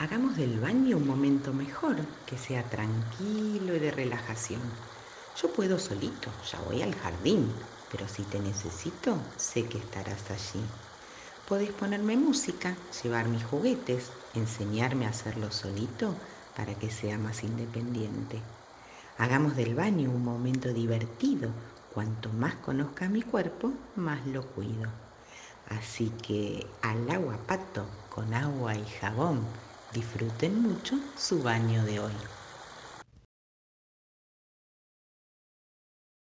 Hagamos del baño un momento mejor, que sea tranquilo y de relajación. Yo puedo solito, ya voy al jardín, pero si te necesito, sé que estarás allí. Podés ponerme música, llevar mis juguetes, enseñarme a hacerlo solito para que sea más independiente. Hagamos del baño un momento divertido. Cuanto más conozca mi cuerpo, más lo cuido. Así que al agua pato con agua y jabón, disfruten mucho su baño de hoy.